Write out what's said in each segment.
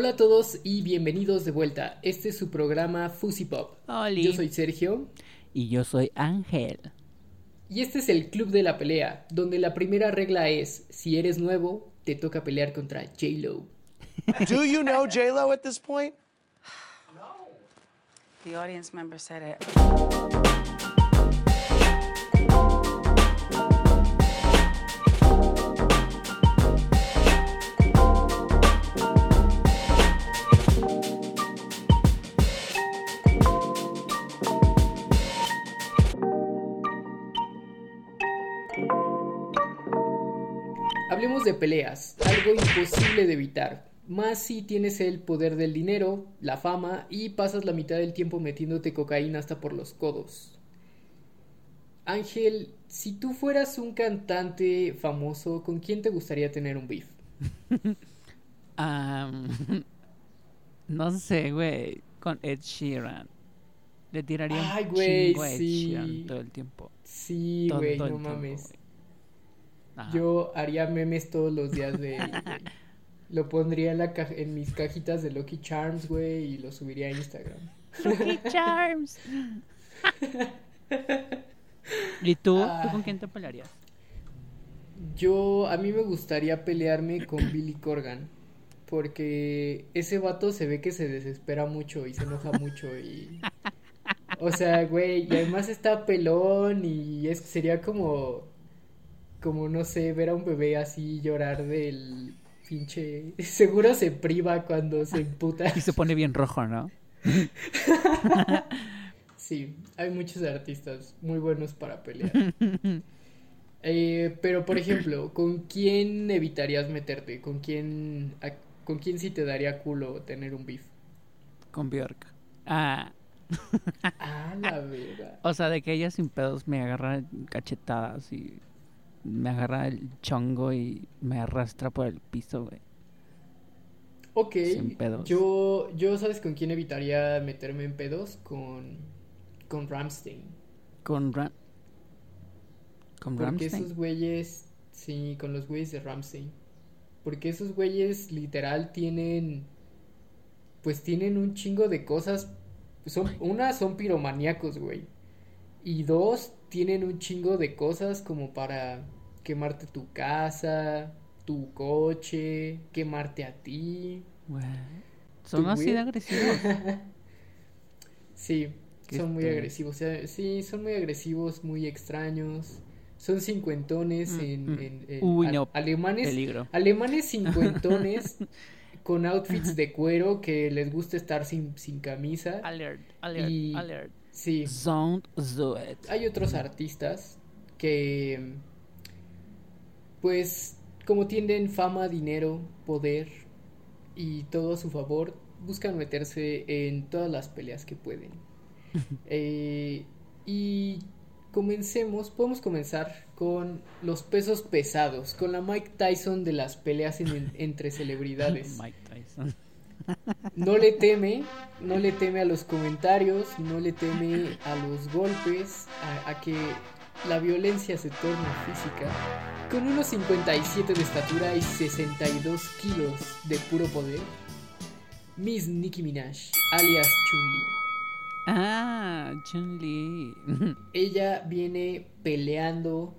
Hola a todos y bienvenidos de vuelta. Este es su programa Fuzzy Pop. Oli. Yo soy Sergio Y yo soy Ángel. y este es el Club de la Pelea, donde la primera regla es, si eres nuevo, te toca pelear contra J-Lo. Do you know J Lo at this point? The audience member said it. De peleas, algo imposible de evitar. Más si tienes el poder del dinero, la fama y pasas la mitad del tiempo metiéndote cocaína hasta por los codos. Ángel, si tú fueras un cantante famoso, ¿con quién te gustaría tener un beef? Am, no sé, güey. Con Ed Sheeran. Le tiraría un Ay, güey, chingo a Ed sí. Sheeran todo el tiempo. Sí, güey, no tiempo, mames. Ajá. Yo haría memes todos los días de él, güey. Lo pondría en, la ca- en mis cajitas de Lucky Charms, güey, y lo subiría a Instagram. Lucky Charms. ¿Y tú? ¿Tú Ah. con quién te pelearías? Yo, a mí me gustaría pelearme con Billy Corgan, porque ese vato se ve que se desespera mucho y se enoja mucho y... O sea, güey, y además está pelón y es, sería como, como, no sé, ver a un bebé así llorar del pinche... Seguro se priva cuando se emputa. Y se pone bien rojo, ¿no? Sí, hay muchos artistas muy buenos para pelear. Eh, pero, por ejemplo, ¿con quién evitarías meterte? ¿Con quién, a- con quién sí te daría culo tener un beef? Con Bjork. Ah, Ah, la verga. o sea, de que ella sin pedos me agarra cachetadas y me agarra el chongo y me arrastra por el piso, güey. Ok, Sin pedos. yo, yo, ¿sabes con quién evitaría meterme en pedos? Con, con Ramstein. Con Ram... Con Porque esos güeyes, sí, con los güeyes de Ramstein. Porque esos güeyes literal tienen, pues tienen un chingo de cosas. Son, una, son piromaníacos, güey. Y dos, tienen un chingo de cosas como para quemarte tu casa, tu coche, quemarte a ti. Son así de agresivos. Sí, son muy estrés. agresivos. o sea, sí, son muy agresivos, muy extraños. Son cincuentones Mm, en, mm. en- en- Uy, no, alemanes. Peligro. Alemanes cincuentones con outfits de cuero que les gusta estar sin, sin camisa. Alert, alert, Y- alert. Sí, Don't do it. hay otros artistas que, pues, como tienen fama, dinero, poder y todo a su favor, buscan meterse en todas las peleas que pueden. Eh, y comencemos, podemos comenzar con los pesos pesados, con la Mike Tyson de las peleas en- entre celebridades. Mike Tyson. No le teme, no le teme a los comentarios, no le teme a los golpes, a, a que la violencia se torne física. Con unos 57 de estatura y 62 kilos de puro poder, Miss Nicki Minaj, alias Chun-Li. Ah, Chun-Li. Ella viene peleando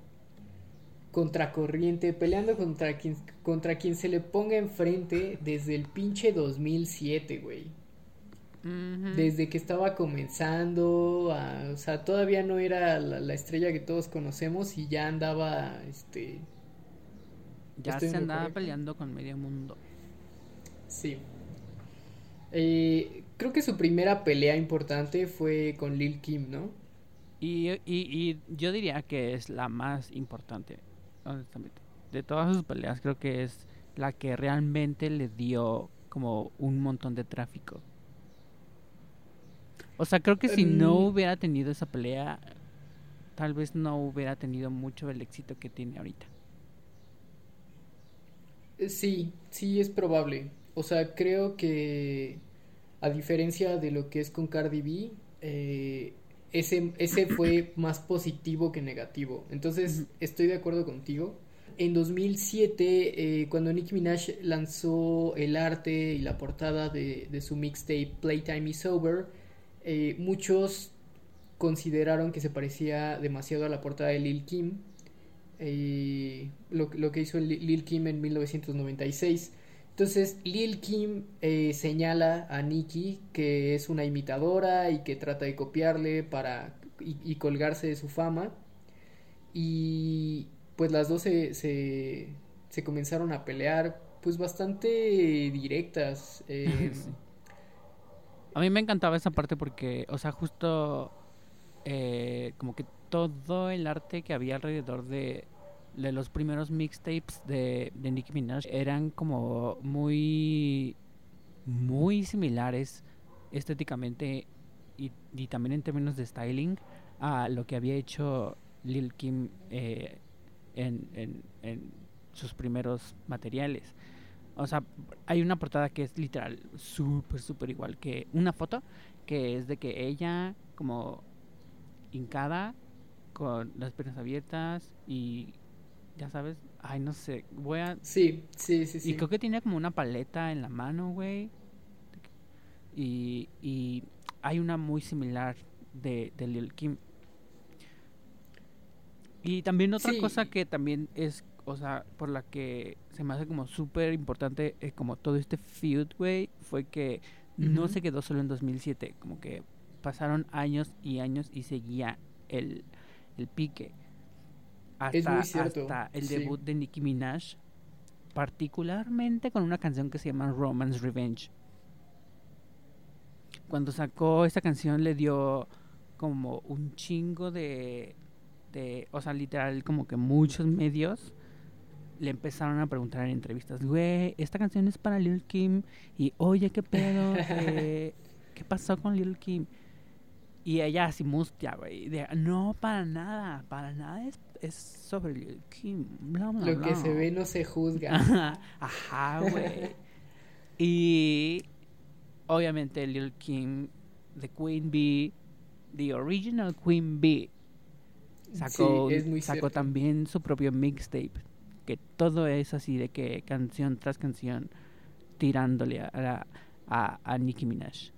contra corriente, peleando contra quien, contra quien se le ponga enfrente desde el pinche 2007, güey. Desde que estaba comenzando, a- o sea, todavía no era la, la estrella que todos conocemos y ya andaba, este, Ya se andaba correcto. peleando con medio mundo. sí. Eh, creo que su primera pelea importante fue con Lil Kim, ¿no? Y, y, y yo diría que es la más importante, honestamente. De todas sus peleas, creo que es la que realmente le dio como un montón de tráfico. O sea, creo que si no Em. hubiera tenido esa pelea, tal vez no hubiera tenido mucho el éxito que tiene ahorita. Eh, Sí, sí es probable. O sea, creo que a diferencia de lo que es con Cardi B, eh, ese, ese fue más positivo que negativo. Entonces, estoy de acuerdo contigo. en 2007, eh, cuando Nicki Minaj lanzó el arte y la portada de, de su mixtape Playtime is Over, eh, muchos consideraron que se parecía demasiado a la portada de Lil Kim, eh, lo, lo que hizo Li- Lil Kim en 1996. Entonces Lil Kim eh, señala a Nicki que es una imitadora y que trata de copiarle para y, colgarse de su fama. Y pues las dos se, se, comenzaron a pelear pues bastante directas. Sí. A mí me encantaba esa parte porque, o sea, justo eh, como que todo el arte que había alrededor de, de los primeros mixtapes de, de Nicki Minaj eran como muy, muy similares estéticamente y, también en términos de styling a lo que había hecho Lil Kim eh, en, en- en sus primeros materiales. O sea, hay una portada que es literal súper, súper igual que una foto que es de que ella como hincada con las piernas abiertas y ya sabes, ay no sé, voy a... sí, sí, sí, sí. Y creo que tiene como una paleta en la mano, güey. Y, y hay una muy similar de, de Lil Kim. Y también otra Sí. cosa que también es, o sea, por la que se me hace como súper importante, eh, como todo este feud, güey, fue que no se quedó solo en 2007, como que pasaron años y años y seguía el, el pique. Hasta, Es muy cierto, hasta el sí. debut de Nicki Minaj, particularmente con una canción que se llama Romance Revenge. Cuando sacó esta canción le dio como un chingo de, de, o sea, literal, como que muchos medios le empezaron a preguntar en entrevistas, güey, esta canción es para Lil Kim y oye, ¿qué pedo? Eh, ¿Qué pasó con Lil Kim? Y ella así mustia, güey, no, para nada, para nada es, es sobre Lil Kim, bla, bla, Lo que bla". se ve no se juzga. Ajá, güey. y obviamente Lil Kim, The Queen Bee, The Original Queen Bee, sacó, Sí, sacó también su propio mixtape. Que todo es así de que canción tras canción tirándole a, la- a, a Nicki Minaj.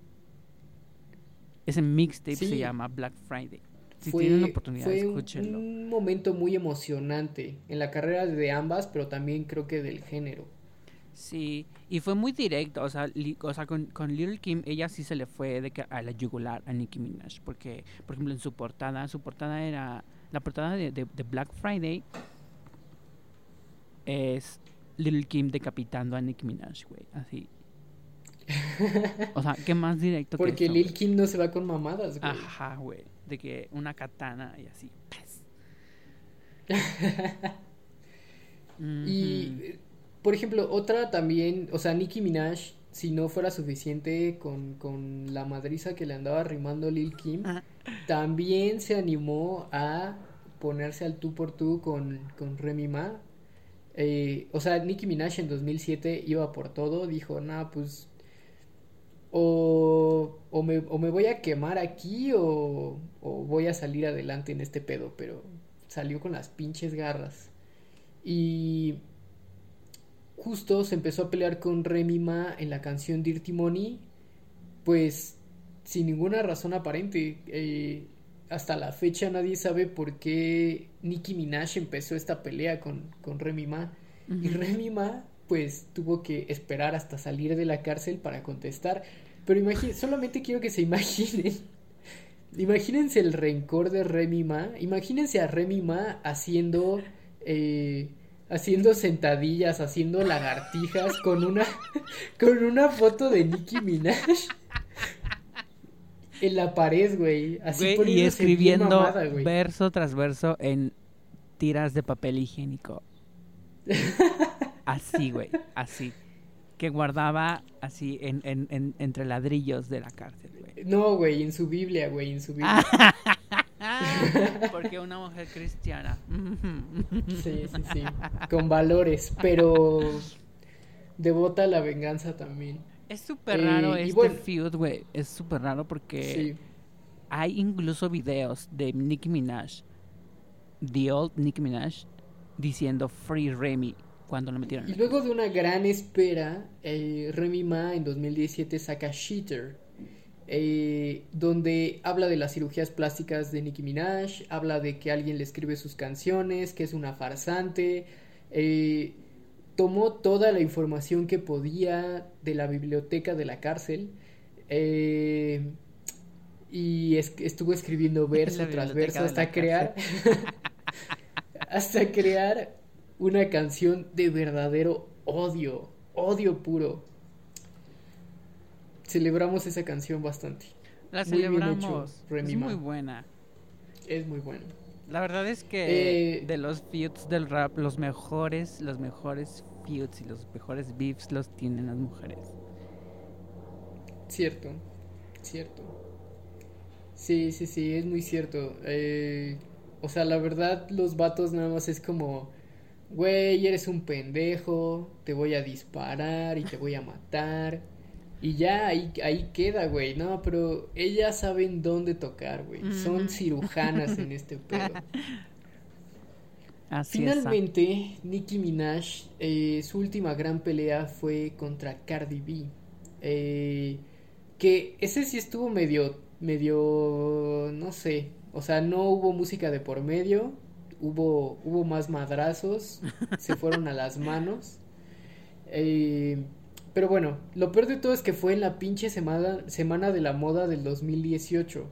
Ese mixtape se llama Black Friday. Si fue tienen la oportunidad, fue un- escúchenlo. un momento muy emocionante en la carrera de ambas, pero también creo que del género. Sí, y fue muy directo, o sea, li- o sea con, con Lil Kim, ella sí se le fue de que a la yugular a Nicki Minaj, porque, por ejemplo, en su portada, su portada era, la portada de, de- de Black Friday es Lil Kim decapitando a Nicki Minaj, güey, así. O sea, ¿qué más directo que Porque eso, Lil? Kim no se va con mamadas, güey. Ajá, güey, de que una katana y así. Y, por ejemplo, otra también, o sea, Nicki Minaj, si no fuera suficiente con, con la madriza que le andaba rimando Lil Kim, Ah. también se animó a ponerse al tú por tú con, con Remy Ma. Eh, o sea, Nicki Minaj en 2007 iba por todo, dijo, nah, pues o, o, me, o me voy a quemar aquí o, o voy a salir adelante en este pedo, pero salió con las pinches garras. Y justo se empezó a pelear con Remy Ma en la canción Dirty Money, pues sin ninguna razón aparente. Eh, hasta la fecha nadie sabe por qué Nicki Minaj empezó esta pelea con, con Remy Ma. Y. Remy Ma, pues tuvo que esperar hasta salir de la cárcel para contestar. Pero solamente quiero que se imaginen. Imagínense el rencor de Remy Ma. Imagínense a Remy Ma haciendo. eh, haciendo sentadillas, haciendo lagartijas con una. con una foto de Nicki Minaj. En la pared, güey. Así Güey, y escribiendo mamada, güey. verso tras verso en tiras de papel higiénico. Así, güey, así. Que guardaba así en, en- en- entre ladrillos de la cárcel, güey. No, güey, en su Biblia, güey, en su Biblia. Porque una mujer cristiana. Sí, sí, sí. Con valores, pero devota a la venganza también. Es súper raro Eh, este bueno. feud, güey. Es súper raro porque Sí. hay incluso videos de Nicki Minaj, The Old Nicki Minaj, diciendo Free Remy cuando lo metieron. en Y luego de una gran espera, eh, Remy Ma en 2017 saca Cheater, eh, donde habla de las cirugías plásticas de Nicki Minaj, habla de que alguien le escribe sus canciones, que es una farsante, eh, tomó toda la información que podía de la biblioteca de la cárcel eh, y es- estuvo escribiendo verso tras verso hasta crear hasta crear una canción de verdadero odio, odio puro. Celebramos esa canción bastante. La Muy bien hecho, celebramos. Remy es muy buena. Es muy bueno. La verdad es que Eh, de los feuds del rap, los mejores, los mejores feuds y los mejores beefs los tienen las mujeres. Cierto, cierto. Sí, sí, sí, es muy cierto. Eh, o sea, la verdad, los vatos nada más es como, güey, eres un pendejo, te voy a disparar y te voy a matar. Y ya ahí, ahí queda, güey. No, pero ellas saben dónde tocar, güey. Son cirujanas en este pedo. Así es. Sam. Finalmente, Nicki Minaj, eh, su última gran pelea fue contra Cardi B. Eh, que ese sí estuvo medio, medio, no sé. O sea, no hubo música de por medio. Hubo, hubo más madrazos. se fueron a las manos. Eh, pero bueno, lo peor de todo es que fue en la pinche semana, semana de la moda del 2018.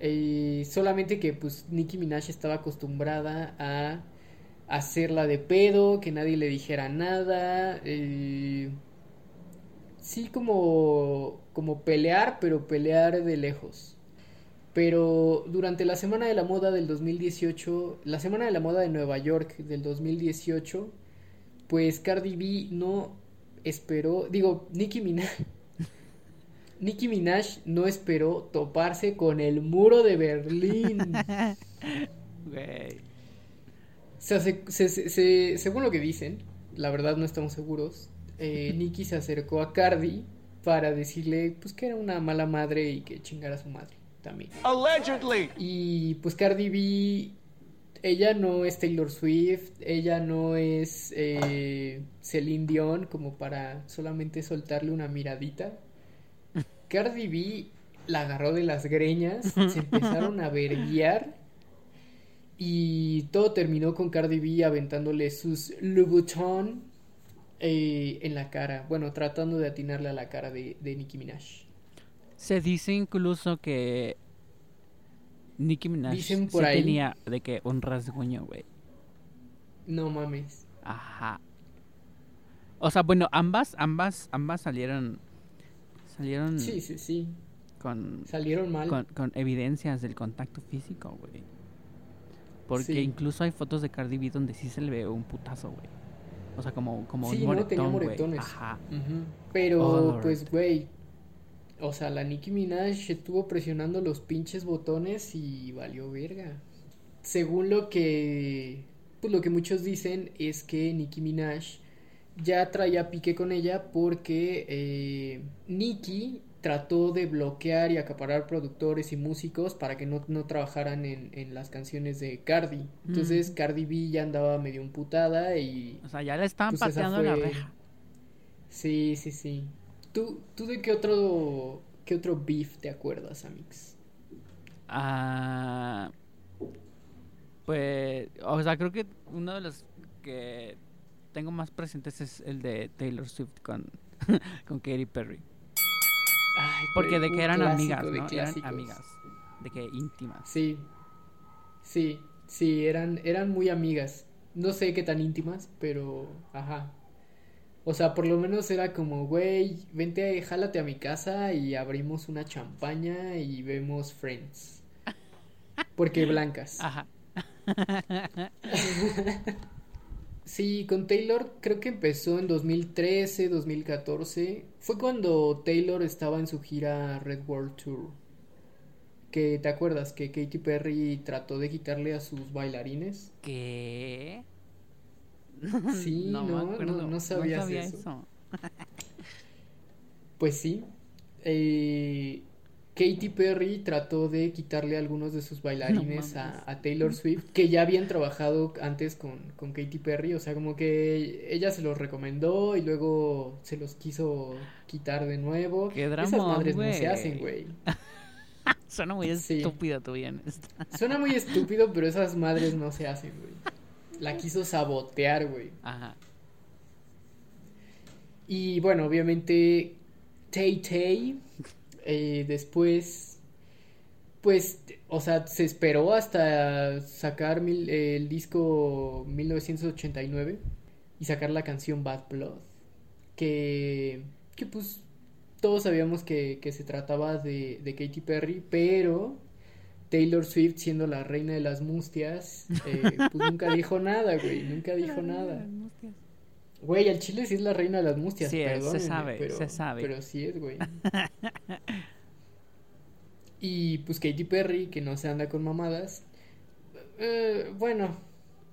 Eh, solamente que pues Nicki Minaj estaba acostumbrada a hacerla de pedo, que nadie le dijera nada. eh, sí como, como pelear, pero pelear de lejos. Pero durante la semana de la moda del 2018, la semana de la moda de Nueva York del 2018, pues Cardi B no esperó, digo, Nicki Minaj. Nicki Minaj no esperó toparse con el muro de Berlín. Güey. O sea, se- se- se- se- según lo que dicen, la verdad no estamos seguros, eh, Nicki se acercó a Cardi para decirle pues que era una mala madre y que chingara a su madre también. Allegedly. Y pues Cardi B, ella no es Taylor Swift, ella no es eh, Celine Dion como para solamente soltarle una miradita. Cardi B la agarró de las greñas, se empezaron a verguiar y todo terminó con Cardi B aventándole sus Louboutin eh, en la cara, bueno, tratando de atinarle a la cara de, de Nicki Minaj. Se dice incluso que Nicki Minaj Dicen sí ahí. tenía de que un rasguño, güey. No mames. Ajá. O sea, bueno, ambas, ambas, ambas salieron, salieron Sí, sí, sí. con, Salieron mal. con, con evidencias del contacto físico, güey. Porque Sí. incluso hay fotos de Cardi B donde sí se le ve un putazo, güey. O sea, como, como Sí, un no, tenía moretón, moretones. Ajá. Ujú. Pero, Oh, pues, güey. O sea, la Nicki Minaj estuvo presionando los pinches botones y valió verga. Según lo que. Pues lo que muchos dicen es que Nicki Minaj ya traía pique con ella porque eh, Nicki trató de bloquear y acaparar productores y músicos para que no, no trabajaran en, en las canciones de Cardi. Entonces Mm. Cardi B ya andaba medio emputada y O sea, ya le estaban Pues pateando la fue- reja. Sí, sí, sí. ¿Tú, tú de qué otro, qué otro beef te acuerdas, Amix? Ah, pues, o sea, creo que uno de los que tengo más presentes es el de Taylor Swift con, con Katy Perry. Ay, Porque de que eran amigas, ¿no? Eran amigas. De que íntimas. Sí, sí, sí, eran, eran muy amigas. No sé qué tan íntimas, pero, ajá. O sea, por lo menos era como, güey, vente, jálate a mi casa y abrimos una champaña y vemos Friends. Porque blancas. Ajá. Sí, con Taylor creo que empezó en 2013, 2014. Fue cuando Taylor estaba en su gira Red World Tour. Que te acuerdas que Katy Perry trató de quitarle a sus bailarines. ¿Qué? Sí, no, me no, acuerdo, no sabías sabía eso. eso. Pues sí. Eh, Katy Perry trató de quitarle algunos de sus bailarines No a, Taylor Swift, que ya habían trabajado antes con, con Katy Perry, o sea, como que ella se los recomendó y luego se los quiso quitar de nuevo. Qué Esas dramón, madres no se hacen, güey. Suena muy Sí. estúpido tu. Suena muy estúpido, pero esas madres no se hacen, güey. La quiso sabotear, güey. Ajá. Y bueno, obviamente Tay Tay eh, después, pues, o sea, se esperó hasta sacar mil- el disco 1989 y sacar la canción Bad Blood, que, que pues todos sabíamos que, que se trataba de, de Katy Perry, pero Taylor Swift siendo la reina de las mustias, eh, pues nunca dijo nada, güey, nunca dijo nada. Güey, al chile sí es la reina de las mustias, Sí se sabe, pero, se sabe. Pero sí es, güey. y pues Katy Perry, que no se anda con mamadas. eh, bueno,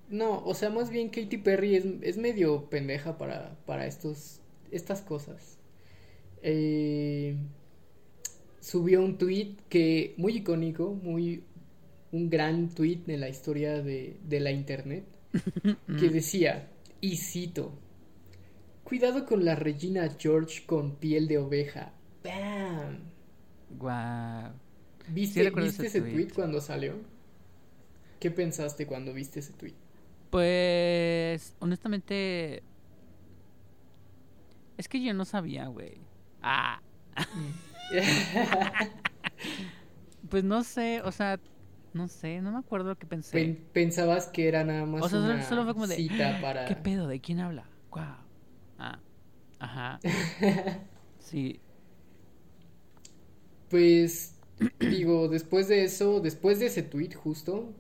no, o sea, más bien Katy Perry es, es medio pendeja para, para estos, estas cosas. Eh, subió un tweet que, muy icónico, muy, un gran tweet en la historia de, de la internet, que decía, y cito, cuidado con la Regina George con piel de oveja. ¡Bam! Guau. ¿Viste, ¿viste ese tweet. tweet cuando salió? ¿Qué pensaste cuando viste ese tweet? Pues, honestamente. Es que yo no sabía, güey. Ah. Pues no sé, o sea, no sé, no me acuerdo lo que pensé. Pen- Pensabas que era nada más O sea, solo- una solo fue como de, cita para... ¿Qué pedo? ¿De quién habla? Guau. Ah. Ajá. Sí. Pues digo, después de eso, después de ese tweet justo,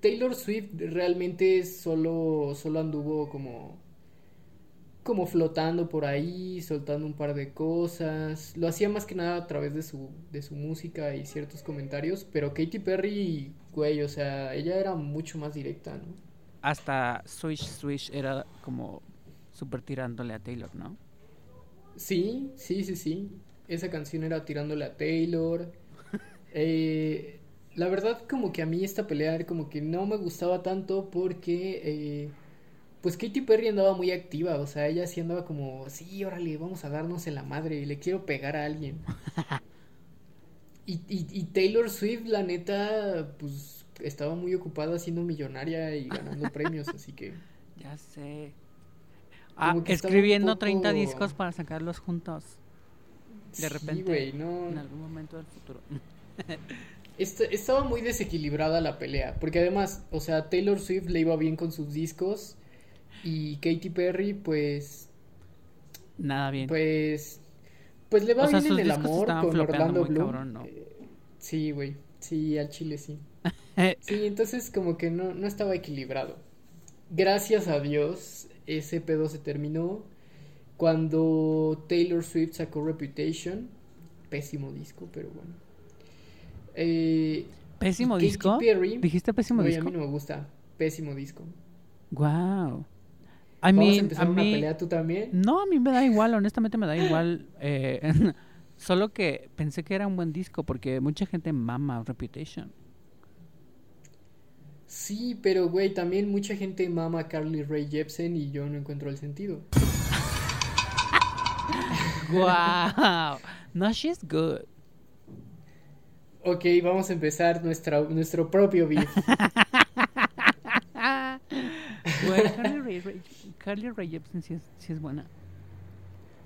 Taylor Swift realmente solo, solo anduvo como, como flotando por ahí, soltando un par de cosas. Lo hacía más que nada a través de su, de su música y ciertos comentarios, pero Katy Perry, güey, o sea, ella era mucho más directa, ¿no? Hasta Swish Swish era como súper tirándole a Taylor, ¿no? Sí, sí, sí, sí. Esa canción era tirándole a Taylor. Eh, la verdad, como que a mí esta pelea como que no me gustaba tanto porque, eh, pues Katy Perry andaba muy activa, o sea, ella sí andaba como, sí, órale, vamos a darnos en la madre, y le quiero pegar a alguien. Y, y, y Taylor Swift, la neta, pues estaba muy ocupada siendo millonaria y ganando premios, así que... Ya sé. Ah, escribiendo 30 poco- discos para sacarlos juntos. De Sí, repente. no... En algún momento del futuro. Est- estaba muy desequilibrada la pelea, porque además, o sea, Taylor Swift le iba bien con sus discos y Katy Perry, pues, Nada bien. pues, pues le va O bien en el amor con Orlando Bloom. cabrón, ¿no? Eh, sí, güey, sí, al chile sí. Sí, entonces como que no, no estaba equilibrado. Gracias a Dios, ese pedo se terminó cuando Taylor Swift sacó Reputation. Pésimo disco, pero bueno. Eh, ¿Pésimo Katy disco? Perry- ¿Dijiste pésimo disco? a mí no me gusta. Pésimo disco. Wow. I ¿Vamos a empezar a una mí... pelea tú también? No, a mí me da igual, honestamente me da igual. eh, solo que pensé que era un buen disco porque mucha gente mama Reputation. Sí, pero güey, también mucha gente mama a Carly Rae Jepsen y yo no encuentro el sentido. wow. No, she's good. Ok, vamos a empezar nuestra, nuestro propio beef. Güey, Carly Carly Rae Jepsen sí es, sí es buena.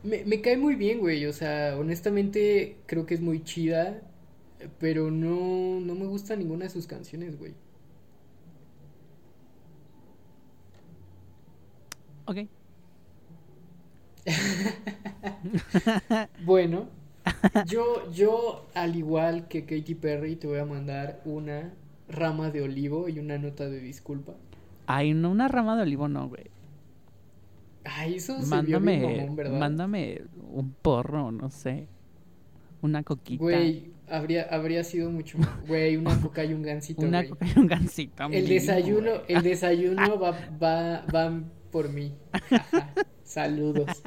Me, me cae muy bien, güey. O sea, honestamente creo que es muy chida. Pero no, no me gusta ninguna de sus canciones, güey. Ok. Bueno, yo, yo, al igual que Katy Perry, te voy a mandar una rama de olivo y una nota de disculpa. Ay, no, una rama de olivo no, güey. Ay, eso se vio bien Mándame, mándame un porro, no sé. Una coquita. Güey, habría, habría sido mucho más. Güey, una coca y un gansito, una güey. coca y un gansito. El mínimo, desayuno, güey. el desayuno va, va, va por mí. Saludos.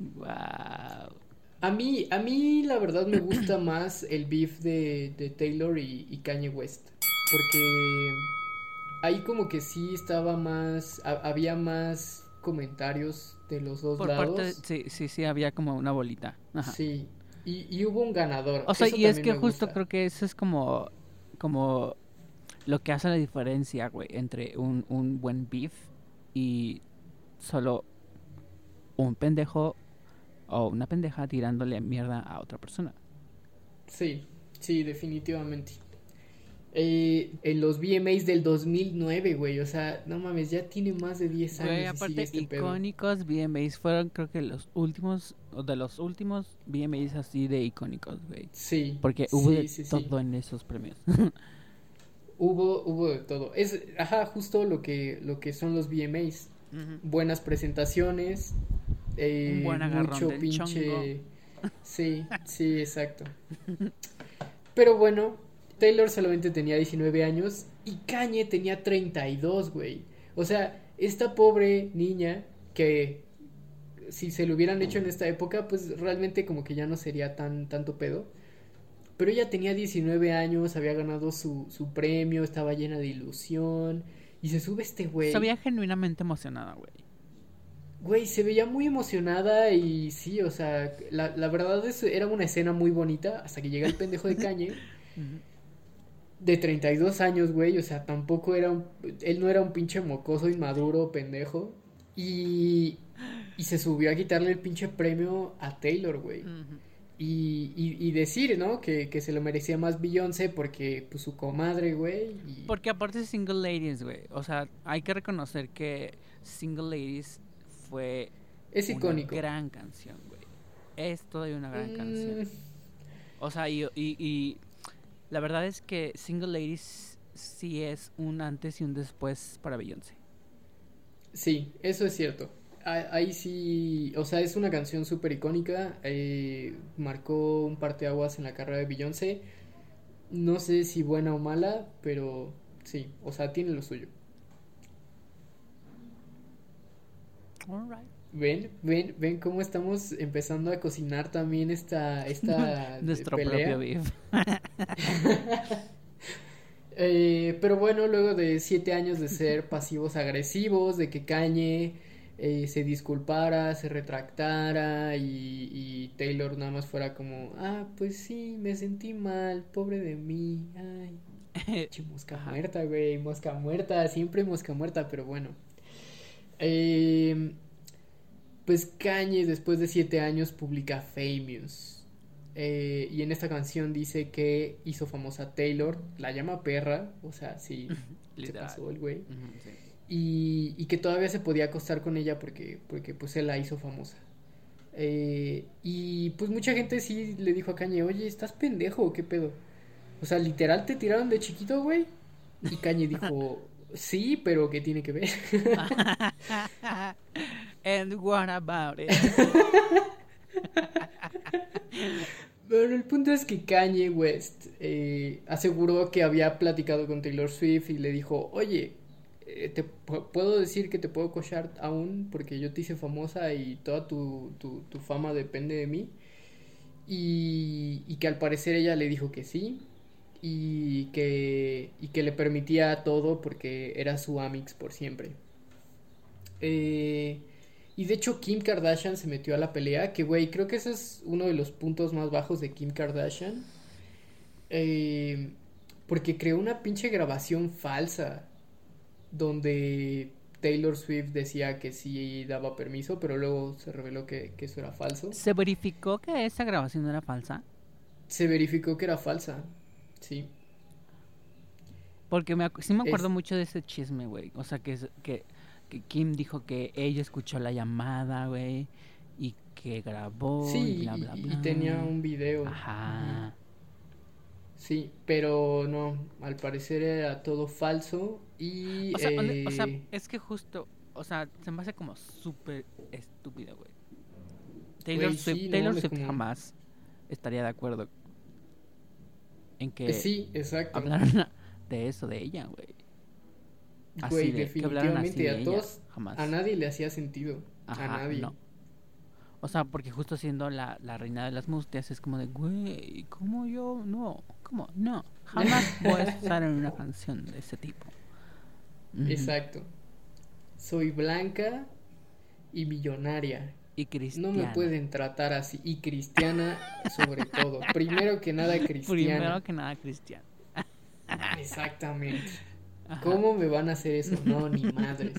Wow. A mí, a mí la verdad me gusta más el beef de, de Taylor y, y Kanye West. Porque ahí como que sí estaba más, ha- había más comentarios de los dos Por lados. parte, sí, sí, sí, había como una bolita. Ajá. Sí, y, y hubo un ganador. O sea, Eso y es que justo gusta. creo que eso es como, como lo que hace la diferencia, güey, entre un, un buen beef y solo un pendejo o una pendeja tirándole mierda a otra persona. Sí, sí, definitivamente. Eh, en los VMAs del 2009, güey, o sea, no mames, ya tiene más de 10 años Güey, aparte, este pedo. icónicos VMAs fueron creo que los últimos, o de los últimos VMAs así de icónicos, güey. Sí. Porque hubo sí, de sí, sí. todo en esos premios. Hubo, hubo de todo. Es, ajá, justo lo que, lo que son los VMAs. Buenas presentaciones. eh, Un buen agarrón mucho del pinche. Sí, sí, exacto. Pero bueno, Taylor solamente tenía 19 años y Kanye tenía 32, güey. O sea, esta pobre niña que si se lo hubieran hecho en esta época, pues realmente como que ya no sería tan tanto pedo. Pero ella tenía 19 años, había ganado su, su premio, estaba llena de ilusión. Y se sube este güey. Se veía genuinamente emocionada, güey. Güey, se veía muy emocionada y sí, o sea, la, la verdad es, era una escena muy bonita hasta que llega el pendejo de Kanye. de 32 años, güey, o sea, tampoco era un, él no era un pinche mocoso inmaduro, pendejo. Y, y se subió a quitarle el pinche premio a Taylor, güey. Y, y, y decir, ¿no? Que, que se lo merecía más Beyoncé porque, pues, su comadre, güey. y- Porque aparte de Single Ladies, güey. O sea, hay que reconocer que Single Ladies fue Es una icónico. gran canción, güey. Es todavía una gran Mm, canción. O sea, y, y la verdad es que Single Ladies sí es un antes y un después para Beyoncé. Sí, eso es cierto. Ah, Ahí sí, o sea, es una canción súper icónica. eh, marcó un parteaguas en la carrera de Beyoncé. No sé si buena o mala, pero sí, o sea, tiene lo suyo. Alright. Ven, ven, ven cómo estamos empezando a cocinar también esta, esta Nuestro pelea. propio beef. Eh, pero bueno, luego de siete años de ser pasivos agresivos, de que Kanye eh, se disculpara, se retractara y, y Taylor nada más fuera como, ah, pues sí, me sentí mal, pobre de mí, ay, pinche mosca muerta, güey, mosca muerta, siempre mosca muerta, pero bueno. Eh, pues Kanye después de siete años publica Famous. Eh, y en esta canción dice que hizo famosa Taylor, la llama perra, o sea, sí, se pasó el güey. Sí. Y, y que todavía se podía acostar con ella porque, porque pues él la hizo famosa. Eh, y pues mucha gente sí le dijo a Kanye, oye, ¿estás pendejo o qué pedo? O sea, literal te tiraron de chiquito, güey. Y Kanye dijo, sí, pero ¿qué tiene que ver? And what about it? Bueno, el punto es que Kanye West eh, aseguró que había platicado con Taylor Swift y le dijo, oye, eh, te pu- puedo decir que te puedo cochar aún porque yo te hice famosa y toda tu, tu, tu fama depende de mí. Y, y que al parecer ella le dijo que sí y que, y que le permitía todo porque era su amix por siempre. Eh, y de hecho Kim Kardashian se metió a la pelea, que güey, creo que ese es uno de los puntos más bajos de Kim Kardashian. Eh, porque creó una pinche grabación falsa donde Taylor Swift decía que sí daba permiso, pero luego se reveló que, que eso era falso. ¿Se verificó que esa grabación era falsa? Se verificó que era falsa, sí. Porque me sí me acuerdo Es- mucho de ese chisme, güey. O sea, que, que Kim dijo que ella escuchó la llamada, güey. Y que grabó y bla, y- bla, y, bla. tenía un video. Ajá. Sí, pero no, al parecer era todo falso y... O sea, hone- o sea, eh, es que justo, o sea, se me hace como súper estúpido, güey. Taylor Swift, sí, no Taylor mames, Swift como- jamás estaría de acuerdo en que sí, exacto. hablaran de eso de ella, güey. Así Güey, de- así definitivamente de a todos, jamás. a nadie le hacía sentido. Ajá, a nadie. no. O sea, porque justo siendo la, la reina de las mustias es como de, güey, ¿cómo yo? No, ¿cómo? No, jamás voy a estar en una canción de ese tipo. Exacto. Soy blanca y millonaria. Y cristiana. No me pueden tratar así. Y cristiana sobre todo. Primero que nada cristiana. Primero que nada cristiana. Exactamente. Ajá. ¿Cómo me van a hacer eso? No, ni madres.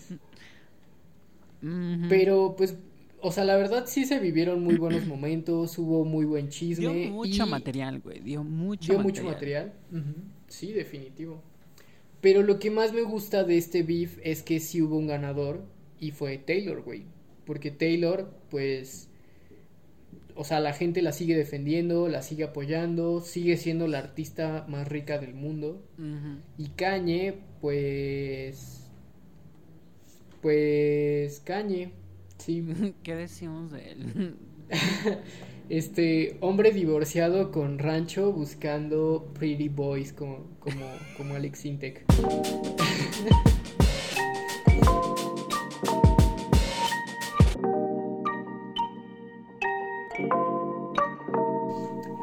Pero pues, o sea, la verdad sí se vivieron muy buenos momentos, hubo muy buen chisme. Dio mucho y material, güey. Dio mucho dio material. mucho material. Sí, definitivo. Pero lo que más me gusta de este beef es que sí hubo un ganador y fue Taylor, güey. Porque Taylor, pues, o sea, la gente la sigue defendiendo, la sigue apoyando, sigue siendo la artista más rica del mundo. Y Kanye, pues, pues, Kanye, sí, ¿Qué decimos de él? este hombre divorciado con rancho buscando pretty boys como, como, como Alex Intec.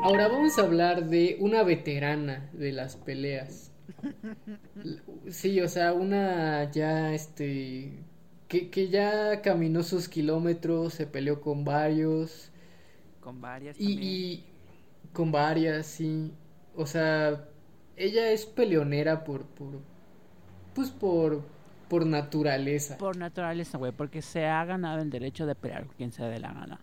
Ahora vamos a hablar de una veterana de las peleas. Sí, o sea, una ya, este, que, que ya caminó sus kilómetros, se peleó con varios. Con varias Y, con varias, sí. O sea, ella es peleonera por, por, pues por, por naturaleza. Por naturaleza, güey, porque se ha ganado el derecho de pelear con quien se dé la gana.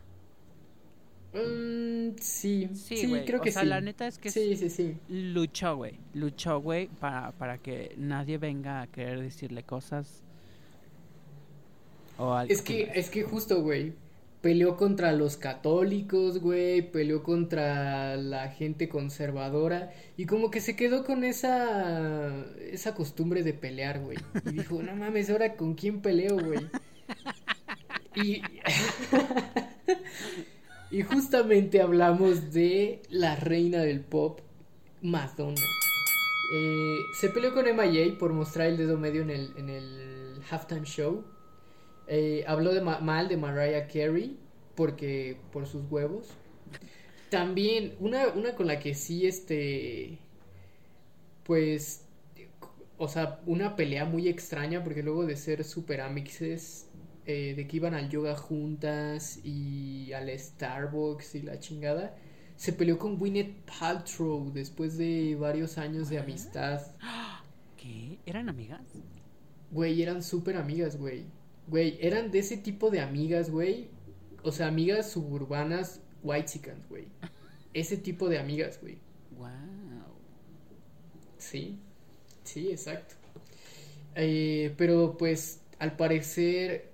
Mm, sí, Sí, sí, creo o que sea, sí. la neta es que Sí, sí, sí. luchó, güey. Luchó, güey, para, para que nadie venga a querer decirle cosas. O Es que, es que justo, güey, peleó contra los católicos, güey, peleó contra la gente conservadora y como que se quedó con esa, esa costumbre de pelear, güey. Y dijo, no mames, ahora con quién peleo, güey. Y, y justamente hablamos de la reina del pop, Madonna. Eh, se peleó con MIA por mostrar el dedo medio en el, en el halftime show. Eh, habló de ma- mal de Mariah Carey porque por sus huevos. También una, una con la que sí este pues o sea, una pelea muy extraña porque luego de ser super amixes eh, de que iban al yoga juntas y al Starbucks y la chingada, se peleó con Gwyneth Paltrow después de varios años de amistad. ¿Qué? ¿Eran amigas? Güey, eran súper amigas, güey. Güey, eran de ese tipo de amigas, güey. O sea, amigas suburbanas whitexicans, güey. Ese tipo de amigas, güey. Wow. Sí, sí, exacto. Eh, pero pues al parecer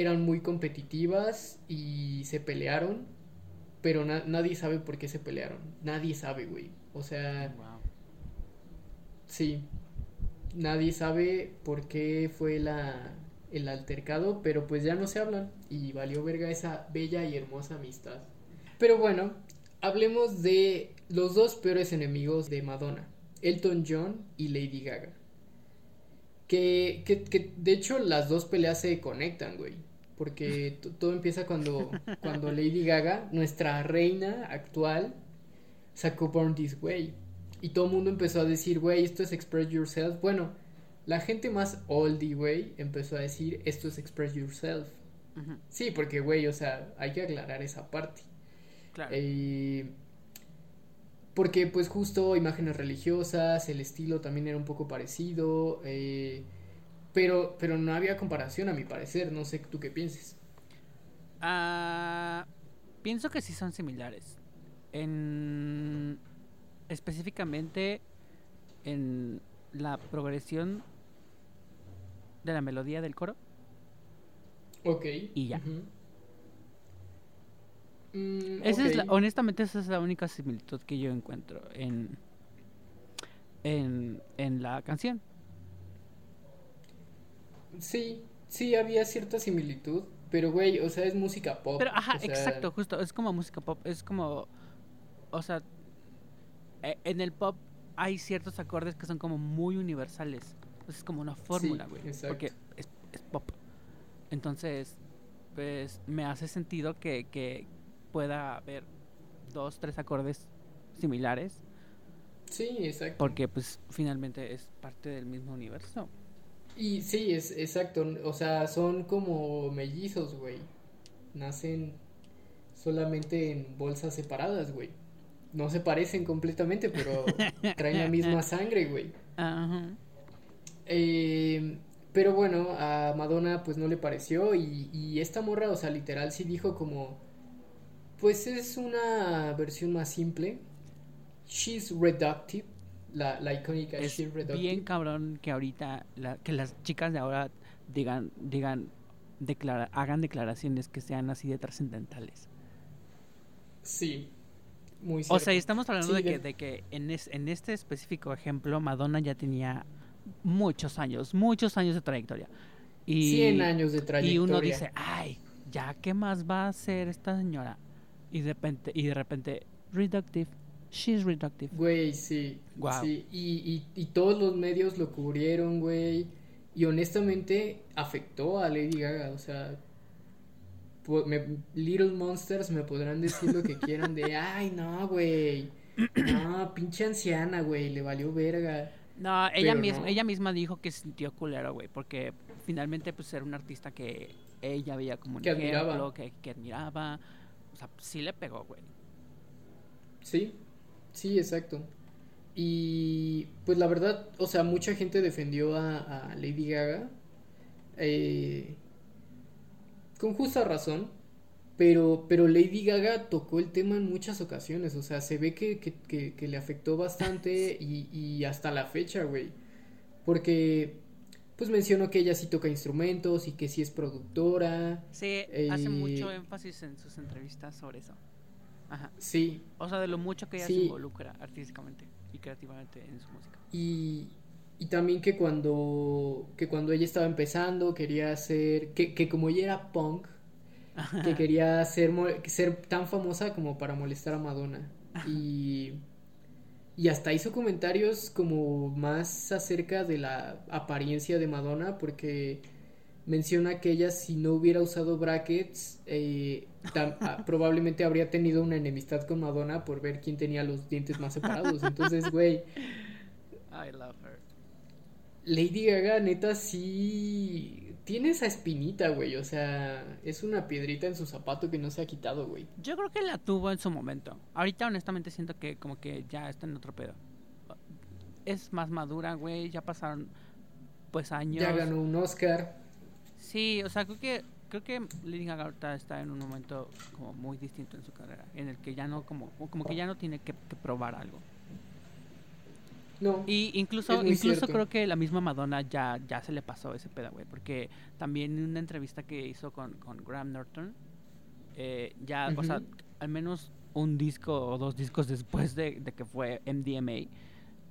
eran muy competitivas y se pelearon, pero na- nadie sabe por qué se pelearon. Nadie sabe, güey. O sea, Wow. sí, nadie sabe por qué fue la, el altercado, pero pues ya no se hablan y valió verga esa bella y hermosa amistad. Pero bueno, hablemos de los dos peores enemigos de Madonna, Elton John y Lady Gaga. Que, que, que de hecho las dos peleas se conectan, güey. Porque todo empieza cuando, cuando Lady Gaga, nuestra reina actual, sacó Born This Way. Y todo el mundo empezó a decir, güey, esto es Express Yourself. Bueno, la gente más oldie, güey, empezó a decir, esto es Express Yourself. Sí, porque, güey, o sea, hay que aclarar esa parte. Claro. Eh, porque pues justo imágenes religiosas, el estilo también era un poco parecido, eh, pero, pero no había comparación a mi parecer, no sé tú qué pienses. Ah, pienso que sí son similares. En específicamente en la progresión de la melodía del coro. Ok. Y ya. Mm, Esa es la- honestamente esa es la única similitud que yo encuentro en en, en la canción. Sí, sí, había cierta similitud, pero güey, o sea, es música pop. Pero ajá, o sea, exacto, justo, es como música pop, es como o sea, e- en el pop hay ciertos acordes que son como muy universales. Es como una fórmula, güey, porque es, es pop. Entonces, pues me hace sentido que, que pueda haber dos, tres acordes similares. Sí, exacto. Porque pues finalmente es parte del mismo universo. Y sí, es exacto. O sea, son como mellizos, güey. Nacen solamente en bolsas separadas, güey. No se parecen completamente, pero traen la misma sangre, güey. Ajá. Eh, pero bueno, a Madonna pues no le pareció y, y esta morra, o sea, literal sí dijo como, pues es una versión más simple. She's reductive, la, la icónica Es bien cabrón que ahorita, la- que las chicas de ahora digan, digan, declara, hagan declaraciones que sean así de trascendentales. Sí, muy O cierto. sea, y estamos hablando Sí, de que, de- que en, es- en este específico ejemplo, Madonna ya tenía muchos años, muchos años de trayectoria. Y, 100 años de Y trayectoria. uno dice, ay, ya, ¿qué más va a hacer esta señora? Y de repente, y de repente, reductive, she's reductive. Güey, sí. Sí. Y, y, y todos los medios lo cubrieron, güey. Y honestamente afectó a Lady Gaga. O sea, me- Little Monsters me podrán decir lo que quieran de, ay, no, güey. No, pinche anciana, güey, le valió verga. No, ella Pero misma, no. ella misma dijo que se sintió culero, güey, porque finalmente pues era un artista que ella veía como un Que admiraba. ejemplo, que, que admiraba. O sea, sí le pegó, güey. Sí, sí, exacto. Y pues la verdad, o sea, mucha gente defendió a, a Lady Gaga. eh, con justa razón. Pero, pero Lady Gaga tocó el tema en muchas ocasiones. O sea, se ve que, que, que- que le afectó bastante y, y hasta la fecha, güey. Porque, pues mencionó que ella sí toca instrumentos y que sí es productora. Sí, hace Eh, mucho énfasis en sus entrevistas sobre eso. Ajá. Sí, O sea, de lo mucho que ella Sí. se involucra artísticamente y creativamente en su música. Y, y también que cuando, que cuando ella estaba empezando quería hacer, que, que como ella era punk, que quería ser, ser tan famosa como para molestar a Madonna. Y, y hasta hizo comentarios como más acerca de la apariencia de Madonna porque menciona que ella si no hubiera usado brackets eh, tam- ah, probablemente habría tenido una enemistad con Madonna por ver quién tenía los dientes más separados. Entonces, güey, I love her. Lady Gaga, neta, sí tiene esa espinita, güey. O sea, es una piedrita en su zapato que no se ha quitado, güey. Yo creo que la tuvo en su momento. Ahorita honestamente siento que como que ya está en otro pedo. Es más madura, güey, ya pasaron pues años. Ya ganó un Oscar. Sí, o sea, creo que creo que Lady Gaga está en un momento como muy distinto en su carrera, en el que ya no como como que ya no tiene que, que probar algo. No. Y incluso incluso cierto. creo que la misma Madonna ya ya se le pasó ese pedo, güey, porque también en una entrevista que hizo con, con Graham Norton eh, ya, o sea, al menos un disco o dos discos después de, de que fue MDMA,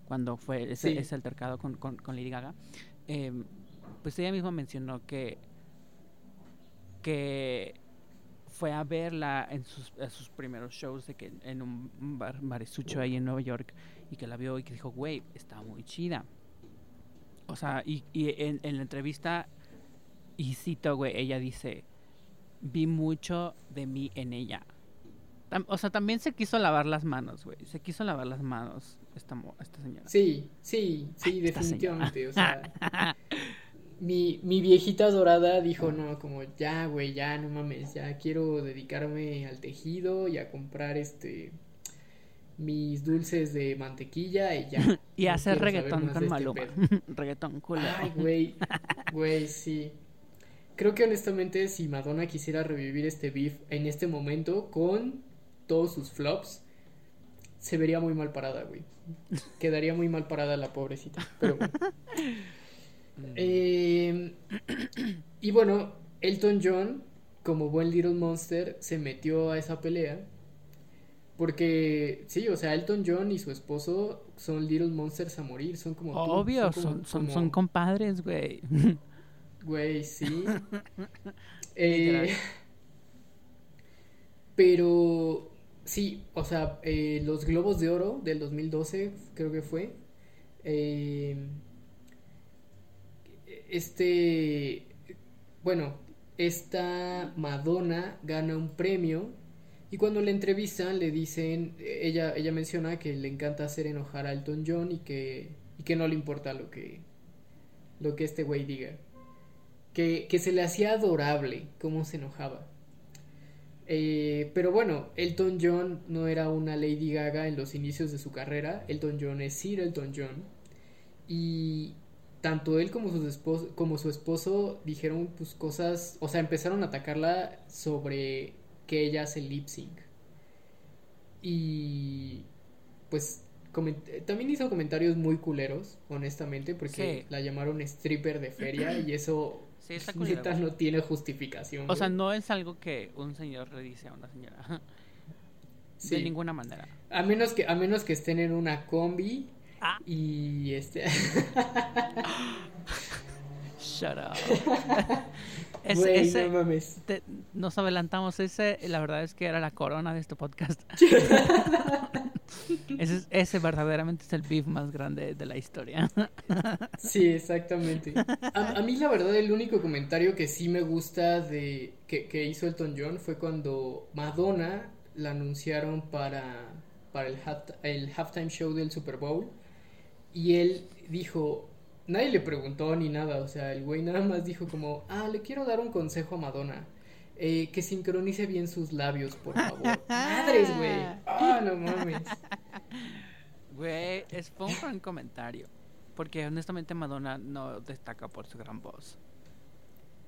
cuando fue ese, Sí. ese altercado con, con, con Lady Gaga, eh, pues ella misma mencionó que que fue a verla en sus, primeros shows de que en un bar, baresucho ahí en Nueva York y que la vio y que dijo, güey, está muy chida. O sea, y, y en, en la entrevista, y cito, güey, ella dice, vi mucho de mí en ella. Tam- o sea, también se quiso lavar las manos, güey. Se quiso lavar las manos esta, esta señora. Sí, sí, sí, definitivamente. O sea, mi, mi viejita dorada dijo, no, como ya, güey, ya, no mames, ya quiero dedicarme al tejido y a comprar este mis dulces de mantequilla y ya. y no hacer reggaetón con este Maluma. pedo. reggaetón culero. Ay, güey, güey, sí. Creo que honestamente si Madonna quisiera revivir este beef en este momento con todos sus flops, se vería muy mal parada, güey. Quedaría muy mal parada la pobrecita. Pero bueno. Eh, y bueno, Elton John, como buen Little Monster, se metió a esa pelea. Porque, sí, o sea, Elton John y su esposo son Little Monsters a morir. Son como. tú, Obvio, como- son, son, como- son compadres, güey. Güey, sí. Eh, pero sí, o sea, eh, los Globos de Oro del 2012, creo que fue. eh, este, bueno, esta Madonna gana un premio y cuando la entrevistan le dicen, ella, ella menciona que le encanta hacer enojar a Elton John y que, y que no le importa lo que, lo que este güey diga. Que, que se le hacía adorable cómo se enojaba. Eh, pero bueno, Elton John no era una Lady Gaga en los inicios de su carrera. Elton John es Sir Elton John. Y tanto él como su esposo, como su esposo dijeron pues cosas, o sea, empezaron a atacarla sobre que ella hace lip sync. Y pues también hizo comentarios muy culeros, honestamente, porque Sí. la llamaron stripper de feria y eso Sí, está neta no tiene justificación. O güey. sea, no es algo que un señor le dice a una señora. Sí. De ninguna manera. A menos que, a menos que estén en una combi Ah. y este Shut up. Es- ese, no mames. te- nos adelantamos. Ese, la verdad es que era la corona de este podcast. ese, es- ese verdaderamente es el beef más grande de la historia. Sí, exactamente. A, a mí la verdad el único comentario que sí me gusta de que, que hizo Elton John fue cuando Madonna la anunciaron para, para el, half- el halftime show del Super Bowl y él dijo, nadie le preguntó ni nada, o sea, el güey nada más dijo como, ah, le quiero dar un consejo a Madonna. eh, que sincronice bien sus labios, por favor. Madres, güey. Ah, no mames. Güey, es fue un buen comentario. Porque honestamente Madonna no destaca por su gran voz.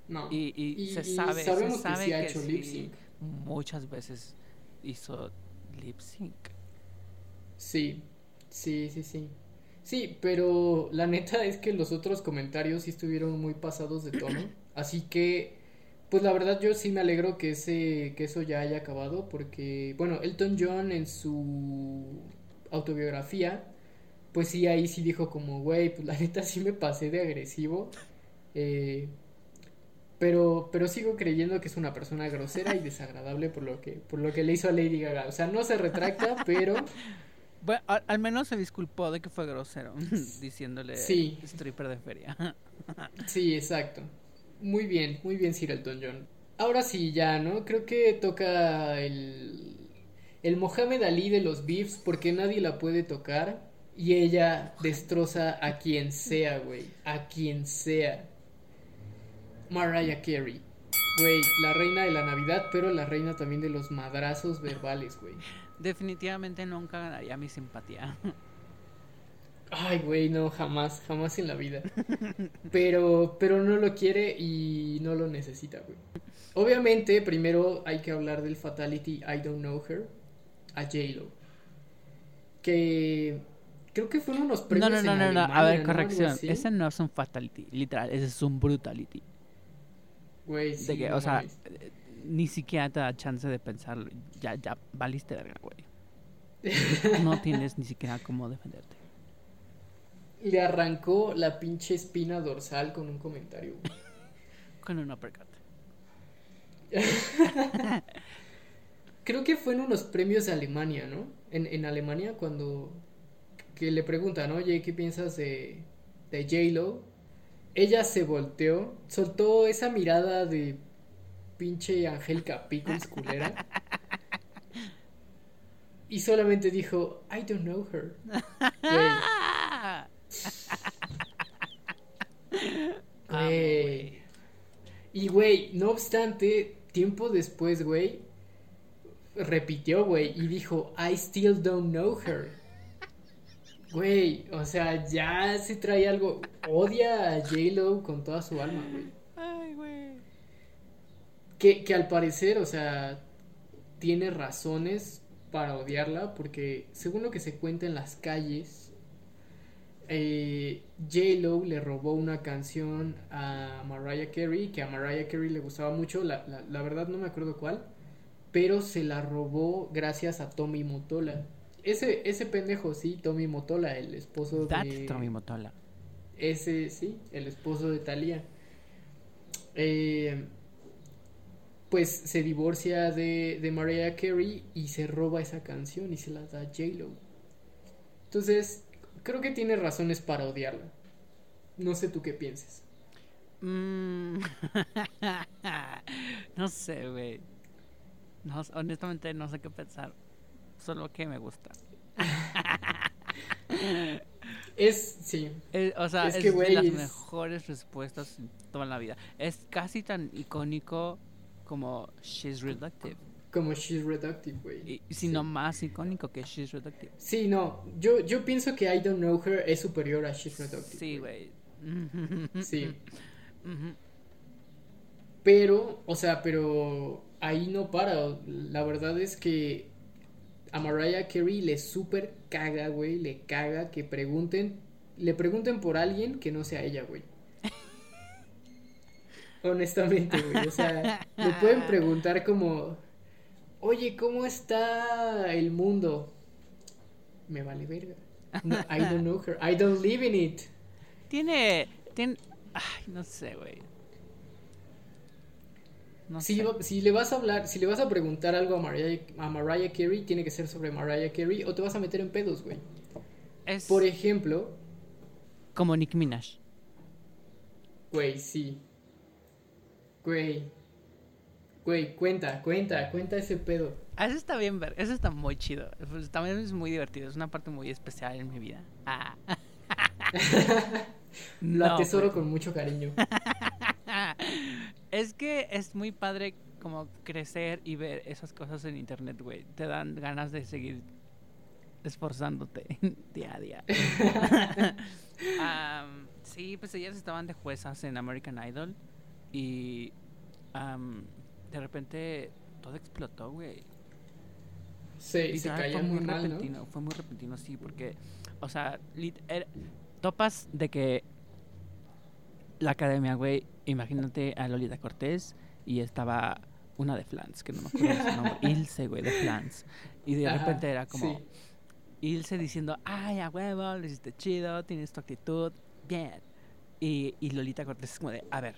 No. Y, y, Y- se y sabe, sabemos se que sabe sí ha que hecho sí, lip sync. muchas veces hizo lip sync. Sí, sí, sí, sí. Sí, pero la neta es que los otros comentarios sí estuvieron muy pasados de tono. Así que, pues la verdad yo sí me alegro que ese, que eso ya haya acabado. Porque, bueno, Elton John en su autobiografía, pues sí, ahí sí dijo como, güey, pues la neta sí me pasé de agresivo. Eh, pero, pero sigo creyendo que es una persona grosera y desagradable por lo que, por lo que le hizo a Lady Gaga. O sea, no se retracta, pero Bueno, al, al menos se disculpó de que fue grosero, diciéndole Sí. stripper de feria. Sí, exacto. Muy bien, muy bien Sir Elton John. Ahora sí, ya, ¿no? Creo que toca el, el Mohamed Ali de los beefs porque nadie la puede tocar y ella destroza a quien sea, güey. A quien sea. Mariah Carey. Güey, la reina de la Navidad, pero la reina también de los madrazos verbales, güey. Definitivamente nunca ganaría mi simpatía. Ay, güey, no, jamás, jamás en la vida. Pero, pero no lo quiere y no lo necesita, güey. Obviamente, primero hay que hablar del Fatality I Don't Know Her a J-Lo. Que creo que fueron unos No, premios no, no, en no, no. A ver, ¿no? corrección. Así. Ese no es un fatality, literal. Ese es un brutality. Güey, de que, o sea, ni siquiera te da chance de pensarlo. Ya, ya, valiste verga, güey. No tienes ni siquiera cómo defenderte. Le arrancó la pinche espina dorsal con un comentario. güey. Con un uppercut. Creo que fue en unos premios de Alemania, ¿no? En, en Alemania cuando que le preguntan, oye, ¿qué piensas de, de J-Lo? Ella se volteó, soltó esa mirada de pinche Angélica Pickles culera. Y solamente dijo, I don't know her. Güey, Ah. Y güey, no obstante, tiempo después, güey, repitió, güey, y dijo, I still don't know her. Güey, o sea, ya se trae algo. Odia a J-Lo con toda su alma, güey. Ay, güey. Que, que al parecer, o sea, tiene razones para odiarla, porque según lo que se cuenta en las calles, eh, J-Lo le robó una canción a Mariah Carey, que a Mariah Carey le gustaba mucho, la, la, la verdad no me acuerdo cuál, pero se la robó gracias a Tommy Motola. Ese, ese pendejo, sí, Tommy Motola, el esposo That's de... Tommy Motola. Ese, sí, el esposo de Thalía. Eh, pues se divorcia de, de Mariah Carey y se roba esa canción y se la da a J-Lo. Entonces, creo que tiene razones para odiarla. No sé tú qué pienses. Mm, no sé, güey. No, honestamente no sé qué pensar. Solo que me gusta. Es, sí. O sea, Es es, que, de las es- mejores respuestas en toda la vida. Es casi tan icónico como She's Reductive. Como She's Reductive, güey. Y si no más icónico que She's Reductive. Sí, no. Yo, yo pienso que I Don't Know Her es superior a She's Reductive. Sí, güey. Sí. Pero, o sea, pero ahí no para. La verdad es que a Mariah Carey le super caga, güey. Le caga que pregunten. Le pregunten por alguien que no sea ella, güey. Honestamente, güey. O sea, le pueden preguntar como. Oye, ¿cómo está el mundo? Me vale verga. No, I don't know her. I don't live in it. Tiene. tiene ay, no sé, güey. No Si, sé. va- si le vas a hablar, si le vas a preguntar algo a Mariah, a Mariah Carey, tiene que ser sobre Mariah Carey o te vas a meter en pedos, güey. Es Por ejemplo, como Nicki Minaj. güey, sí. Güey. Güey, cuenta, cuenta, cuenta ese pedo. Ah, Eso está bien ver, eso está muy chido. Pues, también es muy divertido, es una parte muy especial en mi vida. Ah. Lo No, atesoro pues. con mucho cariño. Es que es muy padre como crecer y ver esas cosas en internet, güey. Te dan ganas de seguir esforzándote día a día. Sí, pues ellas estaban de juezas en American Idol y de repente todo explotó, güey. Se, se Literal, caía fue muy mal, ¿no? repentino, fue muy repentino, sí, porque, o sea, lit- era- topas de que la academia, güey, imagínate a Lolita Cortés y estaba una de Flans, que no me acuerdo de su nombre, Ilse, güey, de Flans. Y de Ajá, repente era como sí. Ilse diciendo, ay, a huevo, lo hiciste chido, tienes tu actitud, bien. Y, y Lolita Cortés es como de, a ver,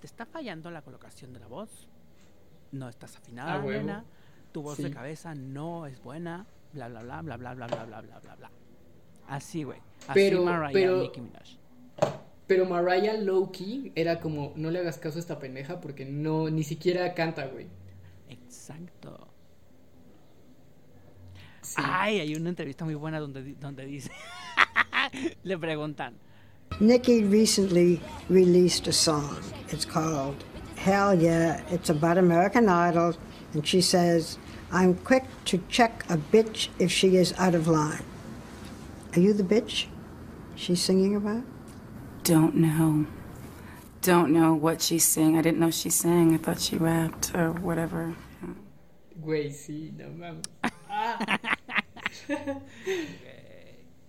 te está fallando la colocación de la voz, no estás afinada, nena, tu voz de Sí. cabeza no es buena, bla, bla, bla, bla, bla, bla, bla, bla, bla, bla, bla. Así, güey. Así Pero- Mariah pero- Nicki Minaj. Pero Mariah Loki era como, no le hagas caso a esta pendeja porque no, ni siquiera canta, güey. Exacto. Sí. Ay, hay una entrevista muy buena donde, donde dice, le preguntan, Nikki recently released a song. It's called Hell Yeah. It's about American Idol. And she says, I'm quick to check a bitch if she is out of line. Are you the bitch she's singing about? Don't know. Don't know what she's saying. I didn't know she sang. I thought she rapped or whatever. Güey, sí, no mames. Ah.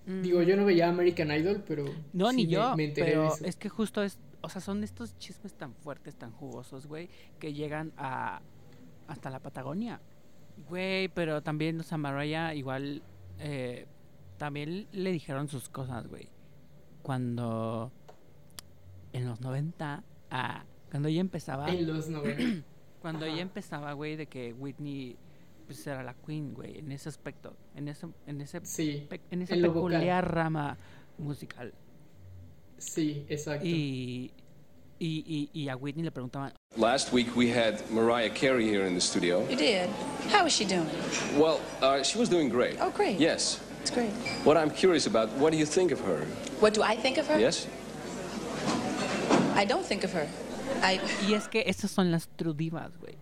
Digo, yo no veía American Idol, pero. No, sí ni me- yo, Me, enteré de pero eso. es que justo es, o sea, son estos chismes tan fuertes, tan jugosos, güey, que llegan a hasta la Patagonia. Güey, pero también, o sea, Mariah igual eh, también le dijeron sus cosas, güey. Cuando en los 90, ah, cuando ella empezaba, En los 90. cuando ajá. ella empezaba, güey, de que Whitney pues era la queen, güey, en ese aspecto, en ese en ese Sí, pe- en esa en peculiar rama musical. sí, exacto. Y, y, y, y a Whitney le preguntaban, Last week we had Mariah Carey here in the studio. You did? How is she doing? Well, uh, she was doing great. Oh, great. Yes. It's great. What I'm curious about, what do you think of her? What do I think of her? Yes? I don't think of her. I. y es que esas son las true divas, güey.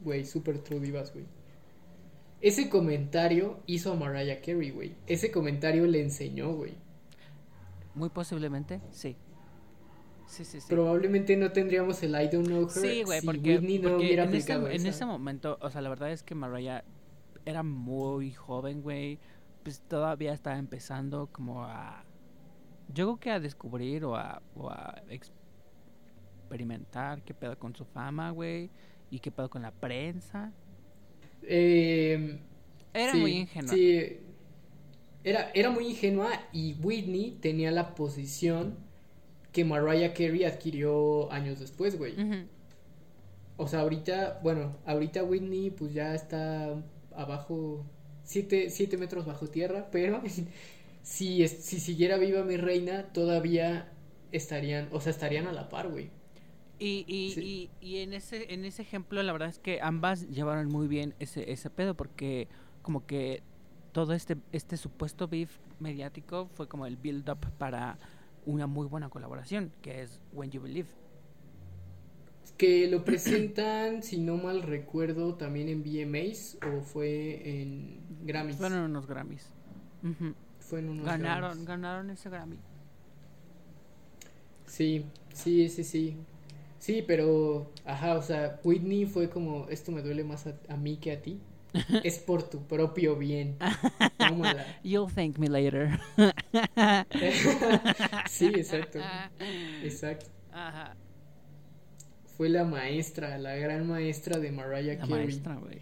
Güey, super true divas, güey. Ese comentario hizo a Mariah Carey, güey. Ese comentario le enseñó, güey. Muy posiblemente, sí. Sí, sí, sí. Probablemente no tendríamos el I don't know her Sí, güey, si porque, Whitney no porque hubiera en, ese, aplicado en ese momento, o sea, la verdad es que Mariah era muy joven, güey. Pues todavía estaba empezando como a... Yo creo que a descubrir o a, o a experimentar qué pedo con su fama, güey. Y qué pedo con la prensa. Eh, Era sí, muy ingenua. Sí, era, era muy ingenua y Whitney tenía la posición que Mariah Carey adquirió años después, güey. O sea, ahorita, bueno, ahorita Whitney pues ya está abajo, siete, siete metros bajo tierra, pero si, es- si siguiera viva mi reina, todavía estarían, o sea, estarían a la par, güey. Y, y, Sí. y, y en ese en ese ejemplo la verdad es que ambas llevaron muy bien ese, ese pedo porque como que todo este este supuesto beef mediático fue como el build up para una muy buena colaboración que es When You Believe. Que lo presentan, si no mal recuerdo, también en VMAs o fue en Grammys. Fueron unos Grammys. Fue en unos Ganaron, Grammys. ganaron ese Grammy. Sí, sí, sí, sí. Sí, pero, ajá, o sea, Whitney fue como, esto me duele más a, a mí que a ti. es por tu propio bien. Tómala. You'll thank me later. sí, exacto. Exacto. Ajá. Fue la maestra, la gran maestra de Mariah La Carey. maestra, güey.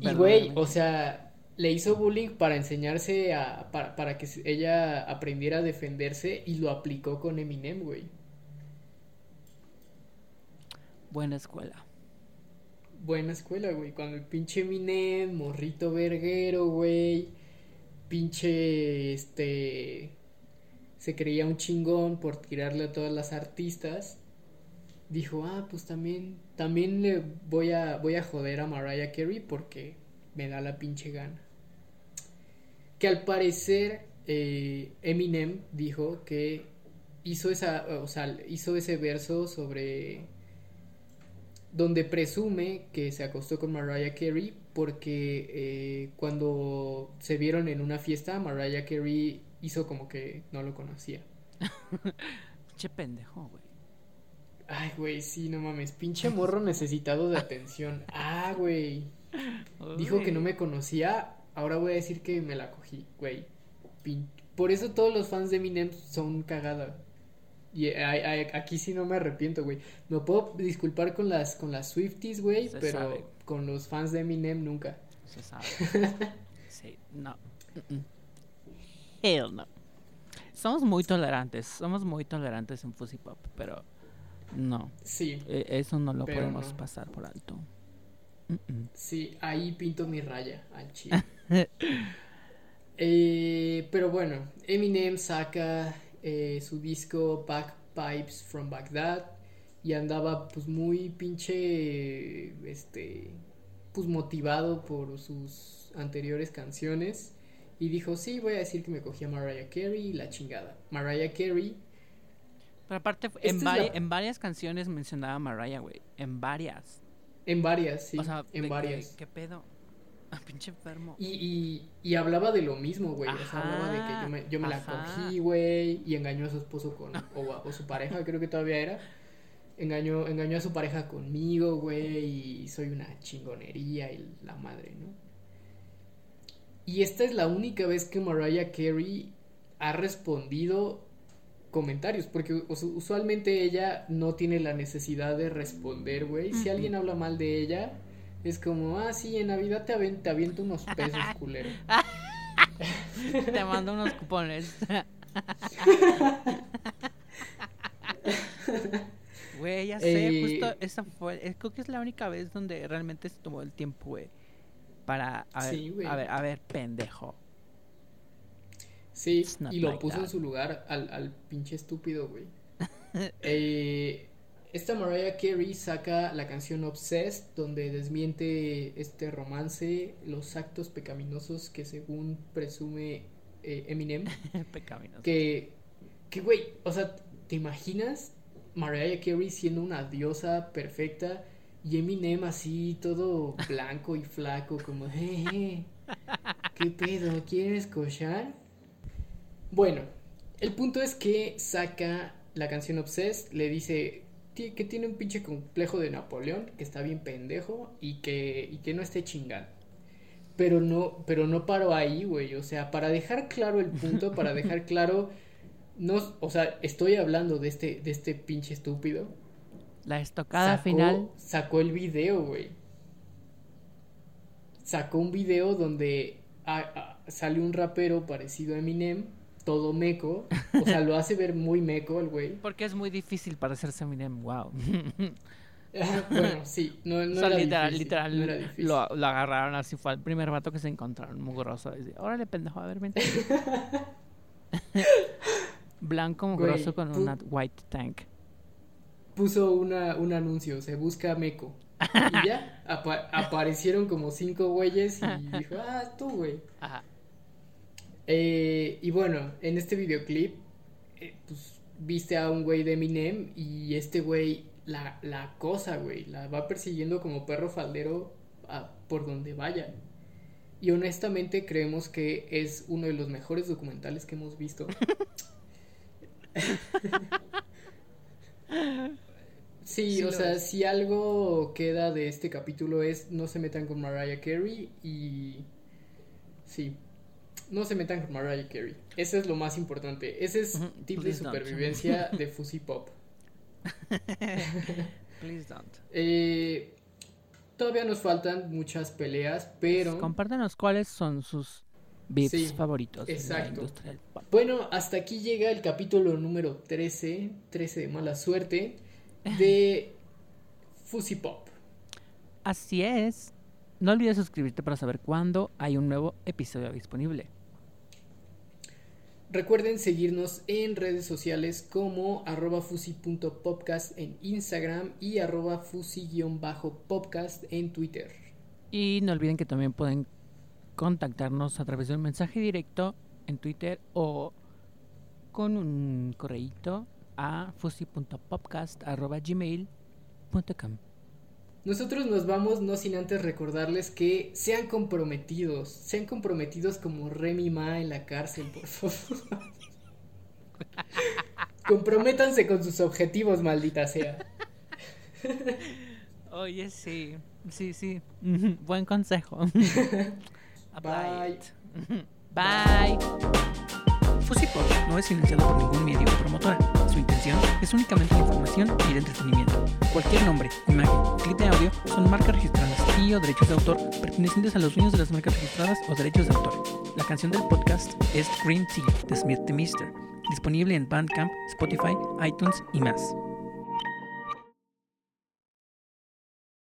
Y güey, o sea, le hizo bullying para enseñarse a, para, para que ella aprendiera a defenderse y lo aplicó con Eminem, güey. Buena escuela. Buena escuela, güey. Cuando el pinche Eminem, morrito verguero, güey. Pinche, este... Se creía un chingón por tirarle a todas las artistas. Dijo, ah, pues también, también le voy a, voy a joder a Mariah Carey porque me da la pinche gana. Que al parecer eh, Eminem dijo que hizo esa, o sea, hizo ese verso sobre donde presume que se acostó con Mariah Carey porque eh, cuando se vieron en una fiesta, Mariah Carey hizo como que no lo conocía. Che pendejo, güey. Ay, güey, sí, no mames, pinche morro necesitado de atención. Ah, güey. Dijo que no me conocía, ahora voy a decir que me la cogí, güey. Por eso todos los fans de Eminem son cagada. Y eh, aquí sí no me arrepiento, güey. Me puedo disculpar con las con las Swifties, güey, pero sabe. con los fans de Eminem nunca. Se sabe. sí, no. Mm, mm. Hell no. Somos muy tolerantes, somos muy tolerantes en Fuzzy Pop, pero no. Sí, e- Eso no lo podemos no. pasar por alto. Sí, ahí pinto mi raya al chile. Eh, pero bueno, Eminem saca eh, su disco Bagpipes from Baghdad y andaba pues muy pinche este pues motivado por sus anteriores canciones y dijo, "Sí, voy a decir que me cogí a Mariah Carey y la chingada." Mariah Carey Pero aparte, vari- la- en varias canciones mencionaba a Mariah, güey. En varias. En varias, sí, o sea, de en que, varias. ¿Qué pedo? Ah, pinche enfermo. Y, y, y hablaba de lo mismo, güey. O sea, hablaba de que yo me, yo me la cogí, güey. Y engañó a su esposo con. O su pareja, creo que todavía era. Engañó, engañó a su pareja conmigo, güey. Y soy una chingonería y la madre, ¿no? Y esta es la única vez que Mariah Carey ha respondido comentarios. Porque us- usualmente ella no tiene la necesidad de responder, güey. Si alguien habla mal de ella. Es como, ah, sí, en Navidad te, aven- te aviento unos pesos, culero. Te mando unos cupones. Güey, ya sé, Eh, justo esa fue, eh, creo que es la única vez donde realmente se tomó el tiempo, güey, para, a ver, Sí, a ver, a ver, pendejo. Sí, y lo puso en su lugar al, al pinche estúpido, güey. Eh, esta Mariah Carey saca la canción Obsessed, donde desmiente este romance, los actos pecaminosos que según presume eh, Eminem. Que, que, güey, o sea, ¿te imaginas Mariah Carey siendo una diosa perfecta y Eminem así todo blanco y flaco, como, jeje, ¿qué pedo? ¿Quieres cochar? Bueno, el punto es que saca la canción Obsessed, le dice que tiene un pinche complejo de Napoleón, que está bien pendejo y que, y que no esté chingando. Pero no, pero no paro ahí, güey. O sea, para dejar claro el punto, para dejar claro. No, o sea, estoy hablando de este, de este pinche estúpido. La estocada Sacó- final. Sacó el video, güey. Sacó un video donde sale un rapero parecido a Eminem, todo meco. O sea, lo hace ver muy meco el güey. Porque es muy difícil para hacerse Eminem, wow. bueno, sí, no, no o sea, era literal, difícil, literal, no era difícil. lo, lo agarraron así, fue el primer vato que se encontraron, mugroso. Y dice, órale, pendejo, a ver, vente. Blanco mugroso con una white tank. puso una, un anuncio, se busca Meco. Y ya, apa- aparecieron como cinco güeyes y dijo, ah, tú, güey. Ajá. Eh, y bueno, en este videoclip, eh, pues viste a un güey de Eminem y este güey la, la acosa, güey. La va persiguiendo como perro faldero a- por donde vaya. Y honestamente creemos que es uno de los mejores documentales que hemos visto. Sí, Sí o sea, es. si algo queda de este capítulo es no se metan con Mariah Carey y sí, no se metan con Mariah Carey. Ese es lo más importante. Ese es Ujú, tip de don't. supervivencia de Fuzzy Pop. Please don't. Eh, todavía nos faltan muchas peleas, pero Compártanos cuáles son sus beats Sí, favoritos exacto. bueno, hasta aquí llega el capítulo número 13, 13 de mala suerte, de Fuzzy Pop. Así es. No olvides suscribirte para saber cuándo hay un nuevo episodio disponible. Recuerden seguirnos en redes sociales como arroba fusi.podcast en Instagram y arroba fusi-podcast en Twitter. Y no olviden que también pueden contactarnos a través de un mensaje directo en Twitter o con un correíto a fusi.popcast.gmail.com Nosotros nos vamos no sin antes recordarles que sean comprometidos, sean comprometidos como Remy Ma en la cárcel, por favor. Comprométanse con sus objetivos, maldita sea. Oye, sí, sí, sí. Buen consejo. Bye. Bye. Fusipop no es financiado por ningún medio o promotora. Su intención es únicamente información y el entretenimiento. Cualquier nombre, imagen clip de audio son marcas registradas y o derechos de autor pertenecientes a los dueños de las marcas registradas o derechos de autor. La canción del podcast es Green Tea de Smith the Mister, disponible en Bandcamp, Spotify, iTunes y más.